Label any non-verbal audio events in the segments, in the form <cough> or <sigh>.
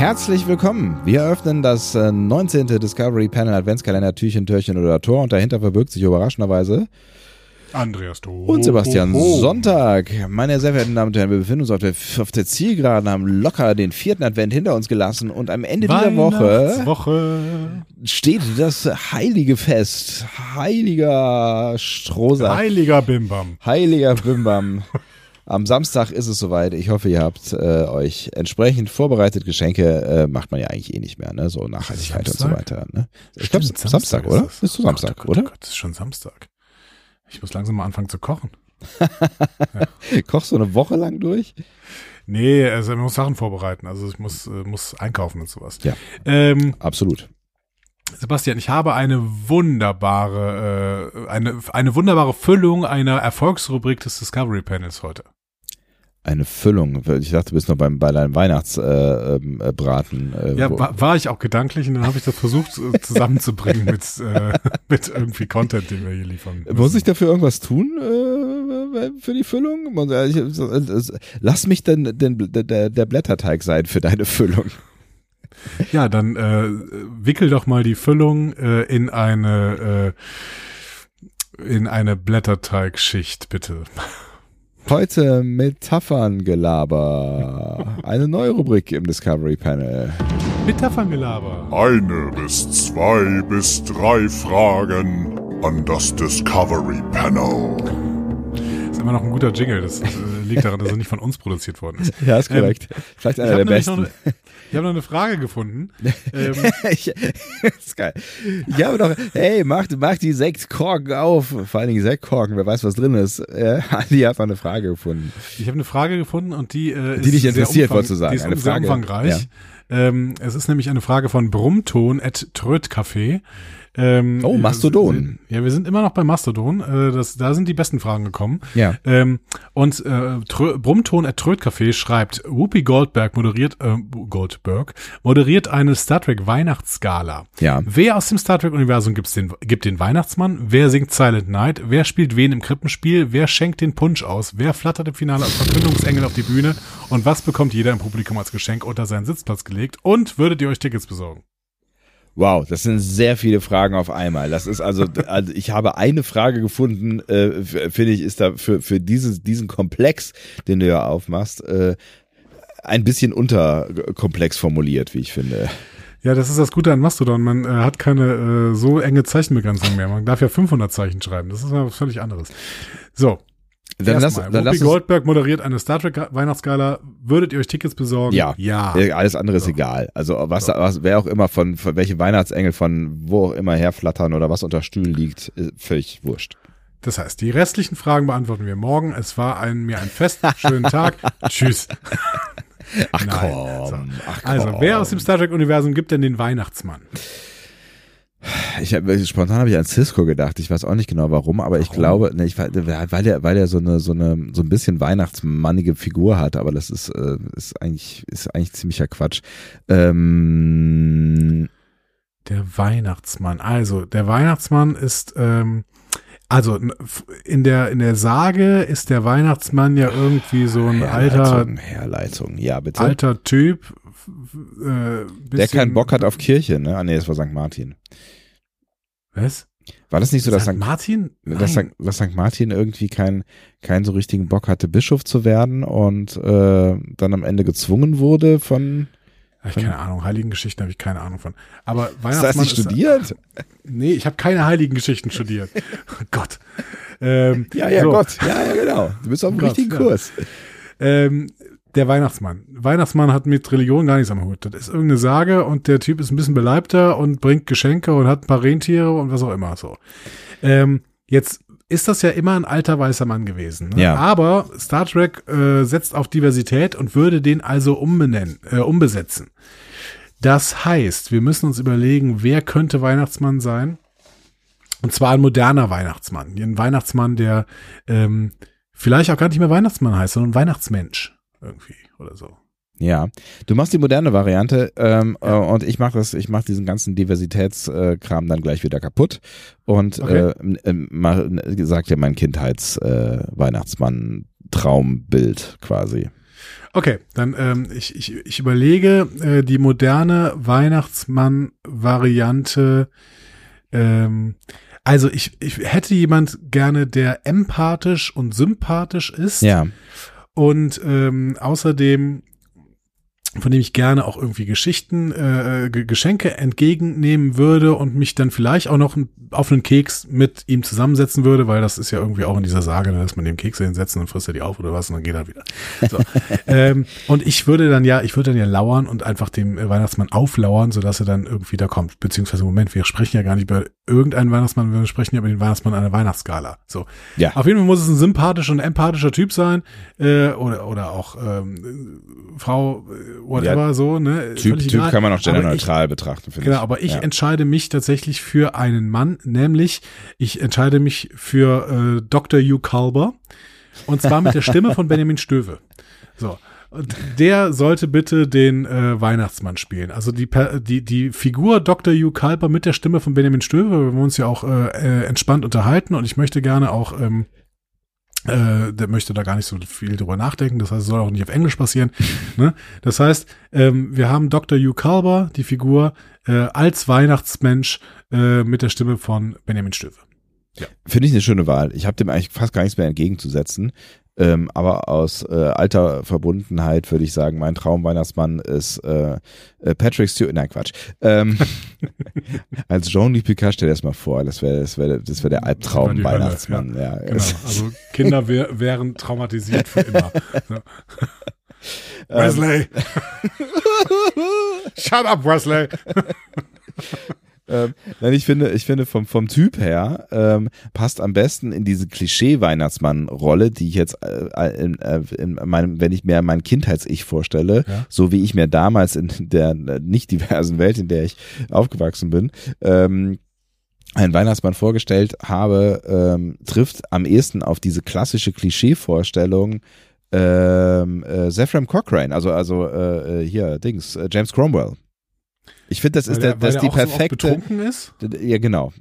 Herzlich willkommen. Wir eröffnen das äh, 19. Discovery Panel Adventskalender Türchen, Türchen oder Tor und dahinter verbirgt sich überraschenderweise Andreas Tor. und Sebastian Sonntag. Meine sehr verehrten Damen und Herren, wir befinden uns auf der, auf der Zielgeraden, haben locker den vierten Advent hinter uns gelassen und am Ende dieser Woche Woche. steht das heilige Fest. Heiliger Strohsack. Heiliger Bimbam. Heiliger Bimbam. <laughs> Am Samstag ist es soweit. Ich hoffe, ihr habt äh, euch entsprechend vorbereitet. Geschenke äh, macht man ja eigentlich eh nicht mehr, ne? So Nachhaltigkeit und so Samstag? weiter. Ne? Ich glaube, Stimmt, Samstag, oder? das. Ist so Samstag, Gott, oh Gott, oder? Oh Gott, das ist schon Samstag. Ich muss langsam mal anfangen zu kochen. <laughs> Kochst du eine Woche lang durch? Nee, also man muss Sachen vorbereiten. Also ich muss, äh, muss einkaufen und sowas. Ja. Ähm, Absolut. Sebastian, ich habe eine wunderbare, äh, eine, eine wunderbare Füllung einer Erfolgsrubrik des Discovery Panels heute. Eine Füllung. Ich dachte, du bist noch beim, bei deinem Weihnachtsbraten. Äh, Braten, äh, Ja, wo- war, war ich auch gedanklich und dann habe ich das versucht äh, zusammenzubringen mit, äh, <laughs> mit irgendwie Content, den wir hier liefern. Muss müssen. ich dafür irgendwas tun äh, für die Füllung? Muss- äh, Lass mich denn, denn der, der Blätterteig sein für deine Füllung. Ja, dann äh, wickel doch mal die Füllung äh, in eine äh, in eine Blätterteigschicht, bitte. Heute Metapherngelaber. Eine neue Rubrik im Discovery Panel. Metaphangelaber. Eine bis zwei bis drei Fragen an das Discovery Panel. Ist immer noch ein guter Jingle. Das äh, liegt daran, dass er nicht von uns produziert worden ist. Ja, ist korrekt. Vielleicht Ich einer habe der noch, besten. eine- ich hab noch eine Frage gefunden. <laughs> Ähm, ich, ist geil. Ich habe doch, hey, mach, mach die Sektkorken auf. Vor allen Dingen Sektkorken, wer weiß, was drin ist. Äh, hat noch eine Frage gefunden. Ich habe eine Frage gefunden und die, äh, Die ist dich sehr interessiert, wolltest du sagen. Die ist Eine sehr Frage, umfangreich. Ähm, es ist nämlich eine Frage von Brummton at Trödcafé. Ähm, Oh, Mastodon. Ja, wir sind immer noch bei Mastodon. Äh, das, da sind die besten Fragen gekommen. Ja. Ähm, und äh, Trö Brummton at Trödcafé schreibt, Whoopi Goldberg moderiert, äh, Goldberg, moderiert eine Star Trek Weihnachtsgala. Ja. Wer aus dem Star Trek-Universum gibt's den, gibt den Weihnachtsmann? Wer singt Silent Night? Wer spielt wen im Krippenspiel? Wer schenkt den Punsch aus? Wer flattert im Finale als Verkündungsengel auf die Bühne? Und was bekommt jeder im Publikum als Geschenk unter seinen Sitzplatz gelegt? Und würdet ihr euch Tickets besorgen? Wow, das sind sehr viele Fragen auf einmal. Das ist also, <laughs> also ich habe eine Frage gefunden, äh, finde ich, ist da für, für dieses, diesen Komplex, den du ja aufmachst, äh, ein bisschen unterkomplex formuliert, wie ich finde. Ja, das ist das Gute an Mastodon. Man äh, hat keine äh, so enge Zeichenbegrenzung mehr. Man darf ja 500 Zeichen schreiben. Das ist was völlig anderes. So, Dann lass, dann lass Goldberg moderiert eine Star Trek Weihnachtsgala. Würdet ihr euch Tickets besorgen? Ja. Ja. alles andere ist egal. Also was, was wer auch immer von, von welche Weihnachtsengel von wo auch immer herflattern oder was unter Stühlen liegt, völlig wurscht. Das heißt, die restlichen Fragen beantworten wir morgen. Es war ein, mir ein Fest. Schönen Tag. <laughs> Tschüss. Ach komm, so. ach komm. Also, wer aus dem Star Trek-Universum gibt denn den Weihnachtsmann? Ich hab, spontan habe ich an Cisco gedacht. Ich weiß auch nicht genau warum, aber ich Warum? glaube, ne, ich, weil er weil er so eine so eine so ein bisschen weihnachtsmannige Figur hat, aber das ist äh, ist eigentlich ist eigentlich ziemlicher Quatsch. Ähm, Der Weihnachtsmann. Also, der Weihnachtsmann ist, ähm, also in der in der Sage ist der Weihnachtsmann ja irgendwie so ein alter Herleitung, Herleitung, ja bitte. alter Typ. Äh, der keinen Bock hat auf Kirche, ne? Ah nee, das war St. Martin. Was? War das nicht so, dass St. Martin? dass. St. dass St. Martin irgendwie keinen keinen so richtigen Bock hatte, Bischof zu werden und äh, dann am Ende gezwungen wurde von. Ich keine Ahnung. Heiligen Geschichten habe ich keine Ahnung von. Aber <laughs> Hast du Weihnachtsmann das nicht ist, studiert? <laughs> Nee, ich habe keine heiligen Geschichten studiert. <laughs> Oh Gott. Ähm, Ja, ja, so. Gott. Ja, ja, genau. Du bist auf dem Gott, richtigen ja. Kurs. Ähm, der Weihnachtsmann. Weihnachtsmann hat mit Religion gar nichts am Hut. Das ist irgendeine Sage und der Typ ist ein bisschen beleibter und bringt Geschenke und hat ein paar Rentiere und was auch immer so. Ähm, jetzt ist das ja immer ein alter weißer Mann gewesen. Ne? Ja. Aber Star Trek äh, setzt auf Diversität und würde den also umbenennen, äh, umbesetzen. Das heißt, wir müssen uns überlegen, wer könnte Weihnachtsmann sein? Und zwar ein moderner Weihnachtsmann. Ein Weihnachtsmann, der ähm, vielleicht auch gar nicht mehr Weihnachtsmann heißt, sondern Weihnachtsmensch irgendwie oder so. Ja, du machst die moderne Variante ähm, äh, und ich mache das, ich mache diesen ganzen Diversitätskram dann gleich wieder kaputt und Okay. äh, äh, mach, sagt ja mein Kindheits äh, Weihnachtsmann Traumbild quasi. Okay, dann ähm, ich, ich, ich überlege äh, die moderne Weihnachtsmann-Variante. Ähm, also ich, ich hätte jemand gerne, der empathisch und sympathisch ist Ja, und ähm, außerdem von dem ich gerne auch irgendwie Geschichten, äh, Ge- Geschenke entgegennehmen würde und mich dann vielleicht auch noch auf einen Keks mit ihm zusammensetzen würde, weil das ist ja irgendwie auch in dieser Sage, ne, dass man dem Kekse hinsetzt und dann frisst er die auf oder was und dann geht er wieder. So. <laughs> ähm, und ich würde dann ja, ich würde dann ja lauern und einfach dem äh, Weihnachtsmann auflauern, sodass er dann irgendwie da kommt. Beziehungsweise, Moment, wir sprechen ja gar nicht über irgendeinen Weihnachtsmann, wir sprechen ja über den Weihnachtsmann einer Weihnachtsskala. So. Ja. Auf jeden Fall muss es ein sympathischer und empathischer Typ sein, äh, oder, oder auch ähm, Frau, äh, whatever, Ja, so, ne? Typ, typ kann man auch genderneutral betrachten, finde Genau, ich. aber ich ja. entscheide mich tatsächlich für einen Mann, nämlich ich entscheide mich für äh, Dr. Hugh Culber und zwar mit der Stimme von <laughs> Benjamin Stöve. So. Der sollte bitte den äh, Weihnachtsmann spielen. Also die, die, die Figur Dr. Hugh Culber mit der Stimme von Benjamin Stöve, wir wollen uns ja auch äh, äh, entspannt unterhalten und ich möchte gerne auch ähm, äh, der möchte da gar nicht so viel drüber nachdenken. Das heißt, es soll auch nicht auf Englisch passieren. <laughs> ne? Das heißt, ähm, wir haben Dr. Hugh Culber, die Figur, äh, als Weihnachtsmensch äh, mit der Stimme von Benjamin Stöve. Finde ich eine schöne Wahl. Ich habe dem eigentlich fast gar nichts mehr entgegenzusetzen. Ähm, aber aus äh, alter Verbundenheit würde ich sagen, mein Traumweihnachtsmann ist äh, äh, Patrick Stewart. Nein, Quatsch. Ähm, <laughs> als Jean-Luc Picard, stell dir das mal vor. Das wäre das wär, das wär der Albtraum die Hölle, Weihnachtsmann. Ja. Genau. Also Kinder wär, wären traumatisiert für immer. Ja. <laughs> Wesley! <laughs> Shut up, Wesley! Ähm, nein, ich finde, ich finde vom, vom Typ her ähm, passt am besten in diese Klischee-Weihnachtsmann-Rolle, die ich jetzt äh, in, äh, in meinem, wenn ich mir mein Kindheits-Ich vorstelle, Ja. so wie ich mir damals in der äh, nicht diversen Welt, in der ich aufgewachsen bin, ähm, einen Weihnachtsmann vorgestellt habe, ähm, trifft am ehesten auf diese klassische Klischee-Vorstellung ähm, äh, Zephram Cochrane, also also äh, äh, hier Dings, äh, James Cromwell. Ich finde, das ist der, das ist die auch so perfekte. betrunken ist. Ja, genau.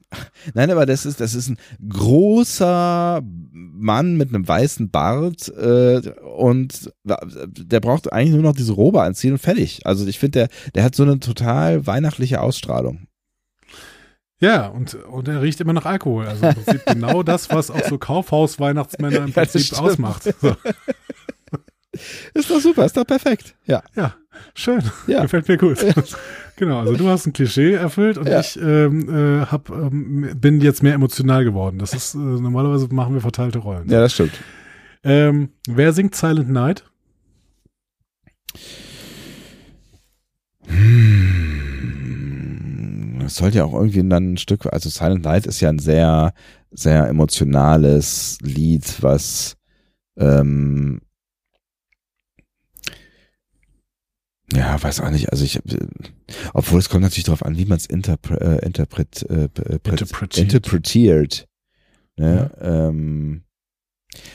Nein, aber das ist, das ist ein großer Mann mit einem weißen Bart äh, und der braucht eigentlich nur noch diese Robe anziehen und fertig. Also ich finde, der, der hat so eine total weihnachtliche Ausstrahlung. Ja, und, und er riecht immer nach Alkohol. Also im Prinzip <laughs> genau das, was auch so Kaufhaus-Weihnachtsmänner im Ja, Prinzip stimmt. ausmacht. So. <laughs> Ist doch super, ist doch perfekt. Ja. Ja, schön. Ja. Gefällt mir gut. Genau, also du hast ein Klischee erfüllt und Ja. ich ähm, äh, hab, ähm, bin jetzt mehr emotional geworden. Das ist, äh, normalerweise machen wir verteilte Rollen. Ja, das stimmt. Ähm, wer singt Silent Night? Es sollte ja auch irgendwie dann ein Stück, also Silent Night ist ja ein sehr, sehr emotionales Lied, was ähm, ja, weiß auch nicht, also ich, äh, obwohl es kommt natürlich darauf an, wie man es interpre äh, interpret, äh, äh, Interpretiert. interpretiert. Ne? Ähm,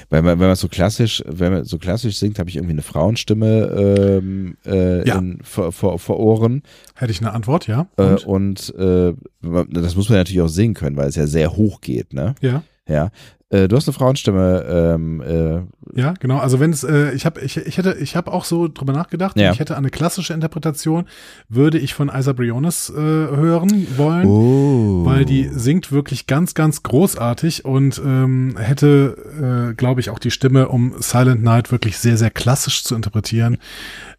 weil man, wenn man so klassisch, wenn man so klassisch singt, habe ich irgendwie eine Frauenstimme ähm, äh, Ja. in, vor, vor, vor Ohren. Hätte ich eine Antwort, ja? Äh, Und? und äh, das muss man natürlich auch singen können, weil es ja sehr hoch geht, ne? ja, Ja. Äh, du hast eine Frauenstimme, ähm, äh, ja, genau. Also wenn es, äh, ich habe, ich, ich hätte, ich habe auch so drüber nachgedacht. Ja. Ich hätte eine klassische Interpretation, würde ich von Isa Briones äh, hören wollen. oh. weil die singt wirklich ganz, ganz großartig und ähm, hätte, äh, glaube ich, auch die Stimme, um Silent Night wirklich sehr, sehr klassisch zu interpretieren.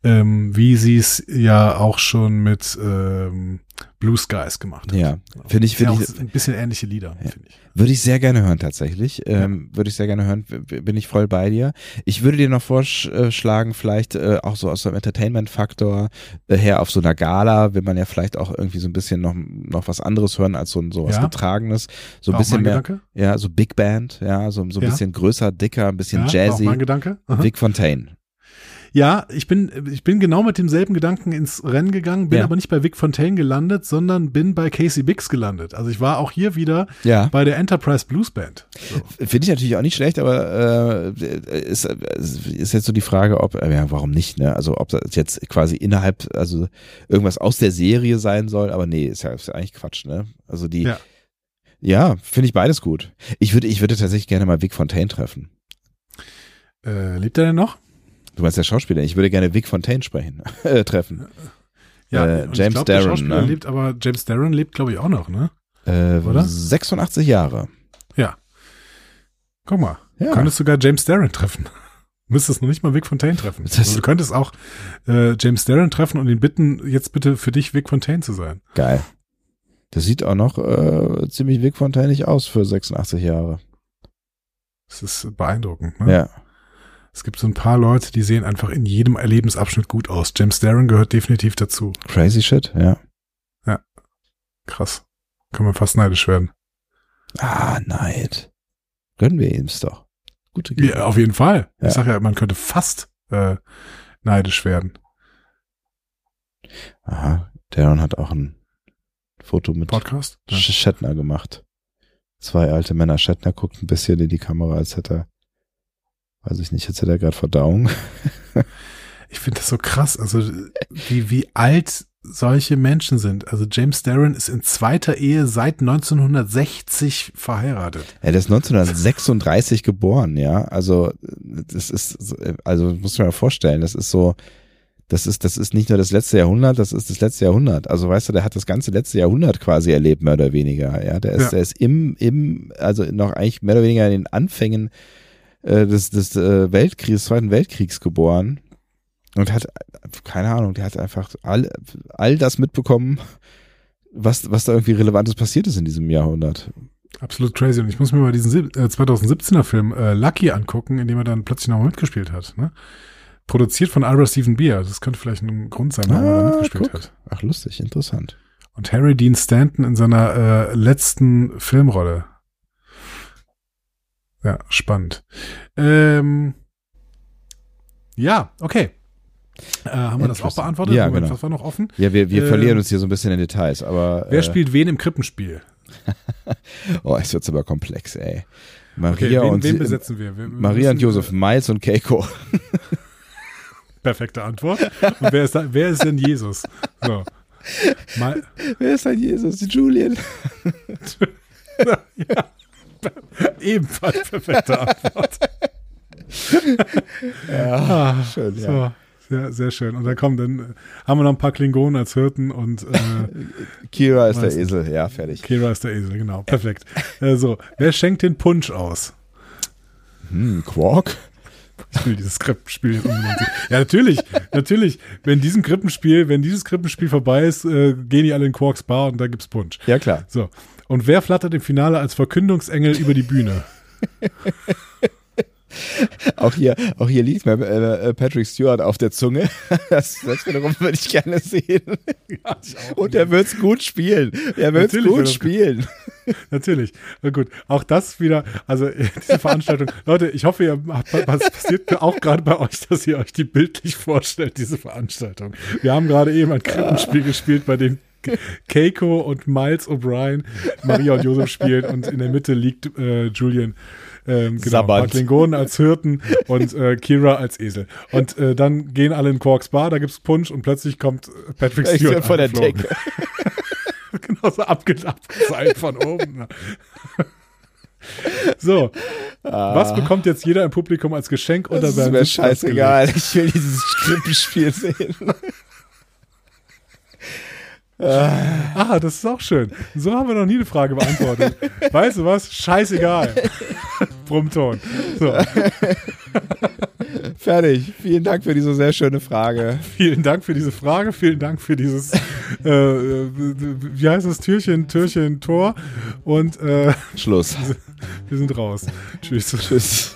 Ähm, wie sie es ja auch schon mit ähm, Blue Skies gemacht hat. Ja, finde ich, Ja, finde auch ich, ein bisschen ähnliche Lieder, finde ich. würde ich sehr gerne hören tatsächlich. Ähm, Würde ich sehr gerne hören, bin ich voll bei dir. Ich würde dir noch vorschlagen, vielleicht äh, auch so aus dem Entertainment-Faktor äh, her auf so einer Gala, will man ja vielleicht auch irgendwie so ein bisschen noch, noch was anderes hören als so ein sowas Ja. Getragenes. So ein bisschen mehr, Gedanke. ja, so Big Band, ja, so, so ein Ja. bisschen größer, dicker, ein bisschen Ja, war auch jazzy. mein Gedanke. Aha. Vic Fontaine. Ja, ich bin, ich bin genau mit demselben Gedanken ins Rennen gegangen, bin Ja. aber nicht bei Vic Fontaine gelandet, sondern bin bei Casey Biggs gelandet. Also ich war auch hier wieder Ja. bei der Enterprise Blues Band. So. Finde ich natürlich auch nicht schlecht, aber äh, ist, ist jetzt so die Frage, ob, äh, ja, warum nicht, ne? Also ob das jetzt quasi innerhalb, also irgendwas aus der Serie sein soll, aber nee, ist ja, ist ja eigentlich Quatsch, ne? Also die, Ja. ja, finde ich beides gut. Ich würde, ich würde tatsächlich gerne mal Vic Fontaine treffen. Äh, lebt er denn noch? Du meinst der Schauspieler, ich würde gerne Vic Fontaine sprechen, <laughs> äh, treffen. Äh, und ich James glaub, der Darren, Schauspieler ne? lebt, aber James Darren lebt, glaube ich, auch noch, ne? Äh, Oder? 86 Jahre. Ja. Guck mal, Ja. du könntest sogar James Darren treffen. <laughs> Müsstest noch nicht mal Vic Fontaine treffen. Also, du könntest auch äh, James Darren treffen und ihn bitten, jetzt bitte für dich Vic Fontaine zu sein. Geil. Das sieht auch noch äh, ziemlich Vic Fontaineig aus für 86 Jahre. Das ist beeindruckend. Ne? Ja. Es gibt so ein paar Leute, die sehen einfach in jedem Lebensabschnitt gut aus. James Darren gehört definitiv dazu. Crazy shit, ja. Krass. Kann man fast neidisch werden. Ah, Neid. Gönnen wir ihm's doch. Gute Ja, auf jeden Fall. Ja. Ich sage ja, man könnte fast äh, neidisch werden. Aha, Darren hat auch ein Foto mit Podcast? Ja. Shatner gemacht. Zwei alte Männer. Shatner guckt ein bisschen in die Kamera, als hätte er, weiß ich nicht, jetzt hätte er gerade Verdauung. <laughs> Ich finde das so krass, also wie, wie alt solche Menschen sind. Also James Darren ist in zweiter Ehe seit 1960 verheiratet. Er ist 1936 geboren, ja. Also, das ist, also, muss man mal vorstellen, das ist so, das ist, das ist nicht nur das letzte Jahrhundert, das ist das letzte Jahrhundert. Also, weißt du, der hat das ganze letzte Jahrhundert quasi erlebt, mehr oder weniger. Ja, der ist, Ja. der ist im, im, also noch eigentlich mehr oder weniger in den Anfängen äh, des, des äh, Weltkriegs, Zweiten Weltkriegs geboren. Und hat, keine Ahnung, der hat einfach all, all das mitbekommen, was, was da irgendwie Relevantes passiert ist in diesem Jahrhundert. Absolut crazy. Und ich muss mir mal diesen sieb- äh, 2017er Film äh, Lucky angucken, in dem er dann plötzlich nochmal mitgespielt hat. Ne? Produziert von Ira Stephen Beer. Das könnte vielleicht ein Grund sein, warum er da mitgespielt guck. hat. Ach, lustig, interessant. Und Harry Dean Stanton in seiner äh, letzten Filmrolle. Ja, spannend. Ähm, ja, okay. Äh, haben wir das auch beantwortet? Ja, Moment, genau. Was war noch offen? Ja, wir, wir Ähm, verlieren uns hier so ein bisschen in Details, aber. Wer äh, spielt wen im Krippenspiel? <laughs> Oh, es wird aber komplex, ey. Okay, Maria wen, und wen besetzen wir? wir Maria und Josef, Miles und Keiko. äh, <laughs> Perfekte Antwort. Und wer ist, da, wer ist denn Jesus? So. <laughs> Mal, Wer ist ein Jesus? Julian. ja. <laughs> Ebenfalls perfekte Antwort. Ja, schön, ja. So, sehr, sehr schön. Und dann kommen dann äh, haben wir noch ein paar Klingonen als Hirten und äh, <laughs> Kira ist der. Esel, ja, fertig. Kira ist der Esel, genau. Perfekt. Äh, so, wer schenkt den Punsch aus? Hm, Quark? Ich will dieses Krippenspiel unbedingt. Ja, natürlich, natürlich. Wenn diesem Krippenspiel, wenn dieses Krippenspiel vorbei ist, äh, gehen die alle in Quarks Bar und da gibt's Punsch. Ja, klar. So. Und wer flattert im Finale als Verkündungsengel über die Bühne? <laughs> Auch hier, auch hier liegt mir äh, äh, Patrick Stewart auf der Zunge. <laughs> Das, das wiederum würde ich gerne sehen. Und er wird's gut spielen. Er wird's Natürlich wird gut er's- spielen. <laughs> Natürlich. Na gut. Auch das wieder, also diese Veranstaltung. Leute, ich hoffe, ihr was passiert auch gerade bei euch, dass ihr euch die bildlich vorstellt, diese Veranstaltung. Wir haben gerade eben ein Krippenspiel gespielt, bei dem <laughs> Keiko und Miles O'Brien Maria und Josef spielen und in der Mitte liegt äh, Julian ähm, genau, paar Klingonen als Hirten und äh, Kira als Esel. Und äh, dann gehen alle in Quarks Bar, da gibt's Punsch und plötzlich kommt äh, Patrick Ich Stewart bin von der. Decke. <laughs> genau so abge abgeseilt von oben. So, was bekommt jetzt jeder im Publikum als Geschenk unter Ah. Das ist seinem mir scheißegal. Ich will dieses Krippenspiel sehen. Gelegt? Ah, das ist auch schön. So haben wir noch nie eine Frage beantwortet. <laughs> weißt du was? Scheißegal. Brummton. So, <laughs> Fertig. Vielen Dank für diese sehr schöne Frage. Vielen Dank für diese Frage, vielen Dank für dieses, äh, äh, wie heißt es, Türchen, Türchen, Tor und äh, Schluss. <laughs> wir sind raus. Tschüss. Tschüss.